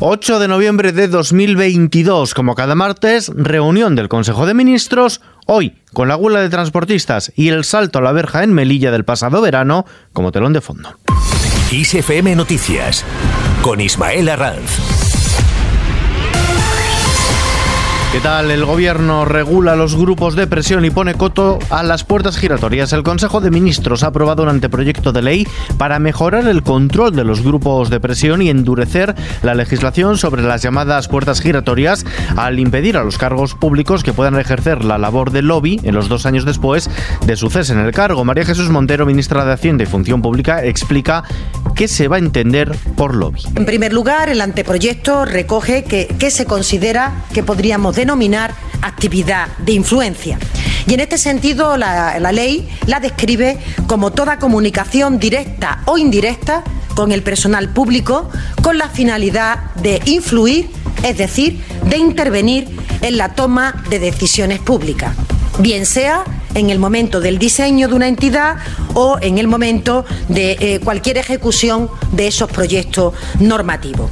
8 de noviembre de 2022, como cada martes, reunión del Consejo de Ministros, hoy con la huelga de transportistas y el salto a la verja en Melilla del pasado verano como telón de fondo. ISFM Noticias con Ismael Arranz. ¿Qué tal? El gobierno regula los grupos de presión y pone coto a las puertas giratorias. El Consejo de Ministros ha aprobado un anteproyecto de ley para mejorar el control de los grupos de presión y endurecer la legislación sobre las llamadas puertas giratorias al impedir a los cargos públicos que puedan ejercer la labor de lobby en los dos años después de su cese en el cargo. María Jesús Montero, ministra de Hacienda y Función Pública, explica qué se va a entender por lobby. En primer lugar, el anteproyecto recoge que, se considera que podríamos denominar actividad de influencia. Y en este sentido, la, la ley la describe como toda comunicación directa o indirecta con el personal público con la finalidad de influir, es decir, de intervenir en la toma de decisiones públicas, bien sea en el momento del diseño de una entidad o en el momento de eh, cualquier ejecución de esos proyectos normativos.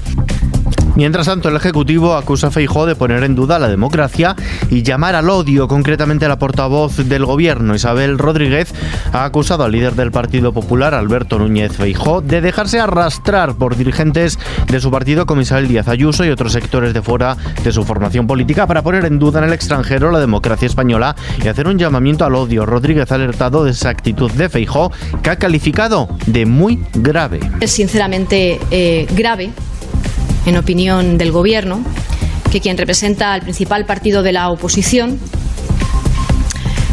Mientras tanto, el Ejecutivo acusa a Feijó de poner en duda la democracia y llamar al odio. Concretamente, la portavoz del Gobierno, Isabel Rodríguez, ha acusado al líder del Partido Popular, Alberto Núñez Feijó, de dejarse arrastrar por dirigentes de su partido, como Isabel Díaz Ayuso y otros sectores de fuera de su formación política, para poner en duda en el extranjero la democracia española y hacer un llamamiento al odio. Rodríguez ha alertado de esa actitud de Feijó, que ha calificado de muy grave. Es sinceramente eh, grave en opinión del Gobierno, que quien representa al principal partido de la oposición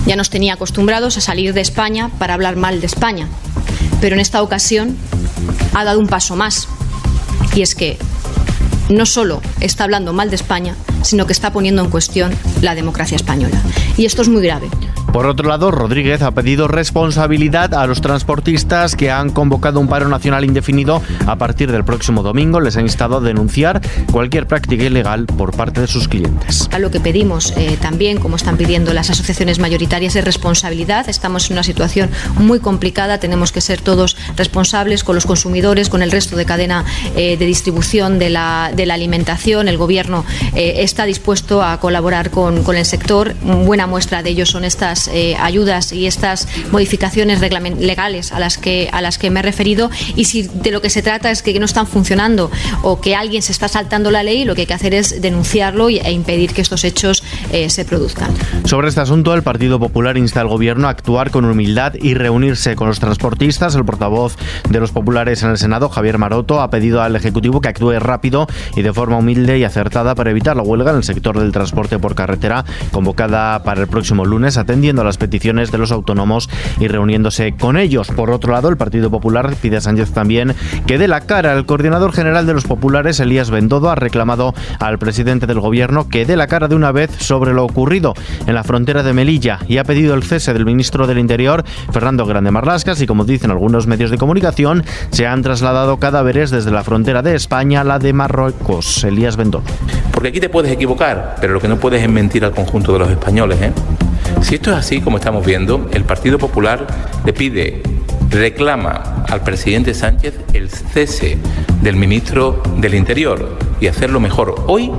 ya nos tenía acostumbrados a salir de España para hablar mal de España. Pero en esta ocasión ha dado un paso más. Y es que no solo está hablando mal de España, sino que está poniendo en cuestión la democracia española. Y esto es muy grave. Por otro lado, Rodríguez ha pedido responsabilidad a los transportistas que han convocado un paro nacional indefinido a partir del próximo domingo. Les ha instado a denunciar cualquier práctica ilegal por parte de sus clientes. A lo que pedimos eh, también, como están pidiendo las asociaciones mayoritarias, es responsabilidad. Estamos en una situación muy complicada. Tenemos que ser todos responsables con los consumidores, con el resto de cadena eh, de distribución de la, de la, alimentación. El Gobierno eh, está dispuesto a colaborar con, con el sector. Buena muestra de ello son estas eh, ayudas y estas modificaciones legales a las, que, a las que me he referido y si de lo que se trata es que no están funcionando o que alguien se está saltando la ley, lo que hay que hacer es denunciarlo e impedir que estos hechos eh, se produzcan. Sobre este asunto, el Partido Popular insta al Gobierno a actuar con humildad y reunirse con los transportistas. El portavoz de los populares en el Senado, Javier Maroto, ha pedido al Ejecutivo que actúe rápido y de forma humilde y acertada para evitar la huelga en el sector del transporte por carretera convocada para el próximo lunes, atendiendo a las peticiones de los autónomos y reuniéndose con ellos. Por otro lado, el Partido Popular pide a Sánchez también que dé la cara. El coordinador general de los populares, Elías Bendodo, ha reclamado al presidente del gobierno que dé la cara de una vez sobre lo ocurrido en la frontera de Melilla y ha pedido el cese del ministro del Interior, Fernando Grande Marlascas, y como dicen algunos medios de comunicación, se han trasladado cadáveres desde la frontera de España a la de Marruecos. Elías Bendodo. Porque aquí te puedes equivocar, pero lo que no puedes es mentir al conjunto de los españoles. ¿eh? Si esto es así, como estamos viendo, el Partido Popular le pide, reclama al presidente Sánchez el cese del ministro del Interior y hacerlo mejor hoy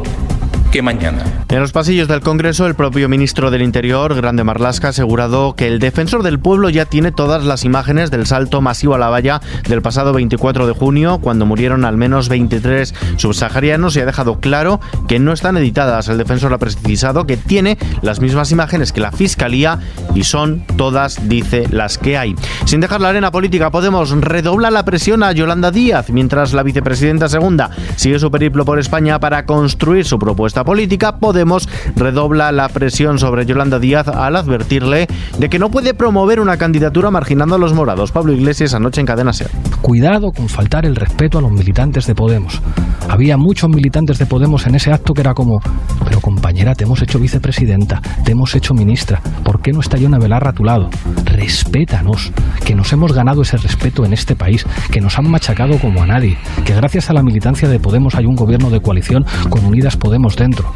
mañana. En los pasillos del Congreso, el propio ministro del Interior, Grande Marlasca, ha asegurado que el defensor del pueblo ya tiene todas las imágenes del salto masivo a la valla del pasado 24 de junio, cuando murieron al menos 23 subsaharianos, y ha dejado claro que no están editadas. El defensor ha precisado que tiene las mismas imágenes que la Fiscalía y son todas, dice, las que hay. Sin dejar la arena política, Podemos redobla la presión a Yolanda Díaz, mientras la vicepresidenta segunda sigue su periplo por España para construir su propuesta política, Podemos redobla la presión sobre Yolanda Díaz al advertirle de que no puede promover una candidatura marginando a los morados. Pablo Iglesias anoche en Cadena Ser. Cuidado con faltar el respeto a los militantes de Podemos. Había muchos militantes de Podemos en ese acto que era como, pero compañera, te hemos hecho vicepresidenta, te hemos hecho ministra, ¿por qué no está Yona Belarra a tu lado? Respétanos, que nos hemos ganado ese respeto en este país, que nos han machacado como a nadie, que gracias a la militancia de Podemos hay un gobierno de coalición con Unidas Podemos dentro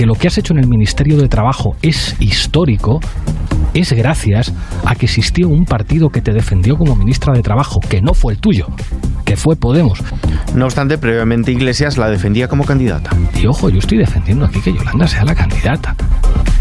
que lo que has hecho en el Ministerio de Trabajo es histórico, es gracias a que existió un partido que te defendió como ministra de Trabajo, que no fue el tuyo que fue Podemos. No obstante, previamente Iglesias la defendía como candidata. Y ojo, yo estoy defendiendo aquí que Yolanda sea la candidata.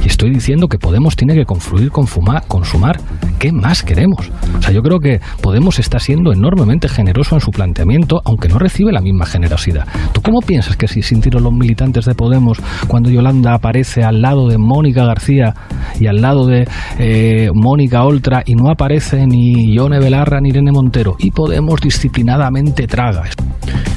Y estoy diciendo que Podemos tiene que confluir con, fumar, con Sumar. ¿Qué más queremos? O sea, yo creo que Podemos está siendo enormemente generoso en su planteamiento, aunque no recibe la misma generosidad. ¿Tú cómo piensas que si sintieron los militantes de Podemos cuando Yolanda aparece al lado de Mónica García y al lado de eh, Mónica Oltra y no aparece ni Yone Belarra ni Irene Montero? Y Podemos disciplinadamente traga.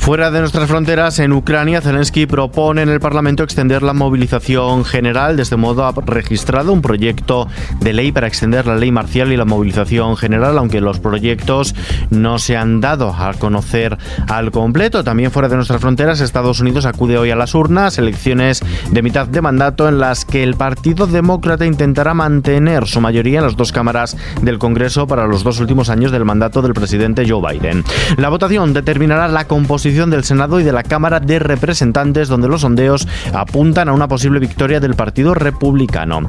Fuera de nuestras fronteras, en Ucrania, Zelensky propone en el Parlamento extender la movilización general. De este modo, ha registrado un proyecto de ley para extender la ley marcial y la movilización general, aunque los proyectos no se han dado a conocer al completo. También fuera de nuestras fronteras, Estados Unidos acude hoy a las urnas, elecciones de mitad de mandato en las que el Partido Demócrata intentará mantener su mayoría en las dos cámaras del Congreso para los dos últimos años del mandato del presidente Joe Biden. La votación determinará la composición del Senado y de la Cámara de Representantes, donde los sondeos apuntan a una posible victoria del Partido Republicano.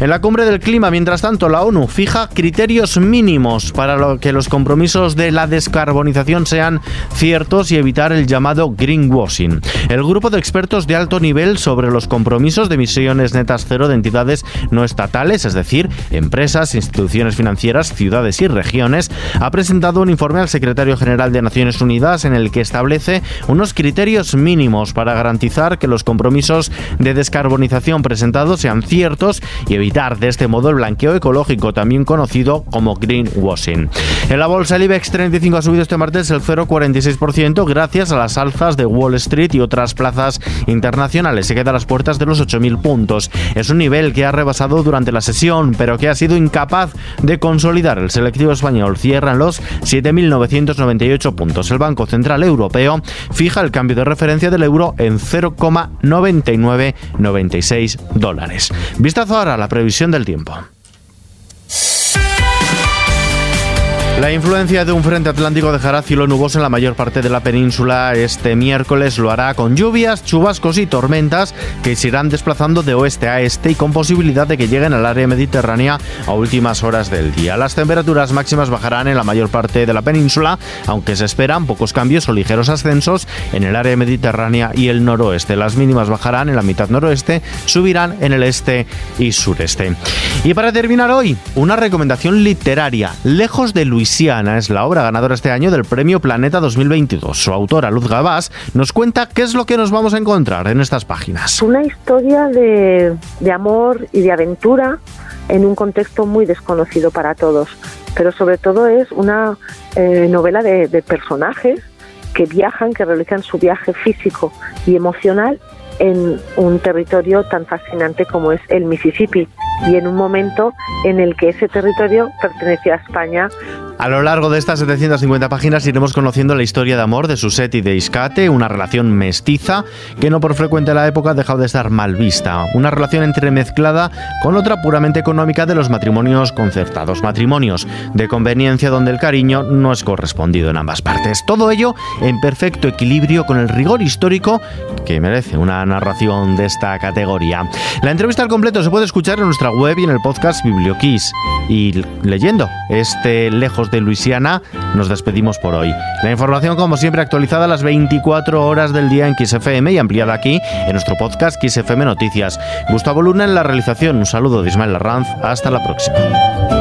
En la cumbre del clima, mientras tanto, la ONU fija criterios mínimos para que los compromisos de la descarbonización sean ciertos y evitar el llamado greenwashing. El grupo de expertos de alto nivel sobre los compromisos de emisiones netas cero de entidades no estatales, es decir, empresas, instituciones financieras, ciudades y regiones, ha presentado un informe al secretario general de Naciones Unidas en el que establece unos criterios mínimos para garantizar que los compromisos de descarbonización presentados sean ciertos y evitar de este modo el blanqueo ecológico, también conocido como greenwashing. En la bolsa el IBEX 35 ha subido este martes el 0,46% gracias a las alzas de Wall Street y otras plazas internacionales. Se queda a las puertas de los 8.000 puntos. Es un nivel que ha rebasado durante la sesión, pero que ha sido incapaz de consolidar. El selectivo español cierra en los 7.998 puntos. El Banco Central Europeo fija el cambio de referencia del euro en 0,9996 dólares. Vistazo ahora a la previsión del tiempo. La influencia de un frente atlántico dejará cielo nuboso en la mayor parte de la península este miércoles. Lo hará con lluvias, chubascos y tormentas que se irán desplazando de oeste a este y con posibilidad de que lleguen al área mediterránea a últimas horas del día. Las temperaturas máximas bajarán en la mayor parte de la península, aunque se esperan pocos cambios o ligeros ascensos en el área mediterránea y el noroeste. Las mínimas bajarán en la mitad noroeste, subirán en el este y sureste. Y para terminar hoy, una recomendación literaria, lejos de Luis es la obra ganadora este año del Premio Planeta 2022. Su autora, Luz Gabás, nos cuenta qué es lo que nos vamos a encontrar en estas páginas. Una historia de, amor y de aventura en un contexto muy desconocido para todos, pero sobre todo es una eh, novela de, de personajes que viajan, que realizan su viaje físico y emocional en un territorio tan fascinante como es el Mississippi y en un momento en el que ese territorio pertenecía a España a lo largo de estas 750 páginas iremos conociendo la historia de amor de Suset y de Iscate, una relación mestiza que no por frecuente en la época ha dejado de estar mal vista. Una relación entremezclada con otra puramente económica de los matrimonios concertados. Matrimonios de conveniencia donde el cariño no es correspondido en ambas partes. Todo ello en perfecto equilibrio con el rigor histórico que merece una narración de esta categoría. La entrevista al completo se puede escuchar en nuestra web y en el podcast Biblioquiz. Y leyendo este lejos de Luisiana, nos despedimos por hoy. La información, como siempre, actualizada a las 24 horas del día en XFM y ampliada aquí en nuestro podcast XFM Noticias. Gustavo Luna en la realización. Un saludo de Ismael Larranz. Hasta la próxima.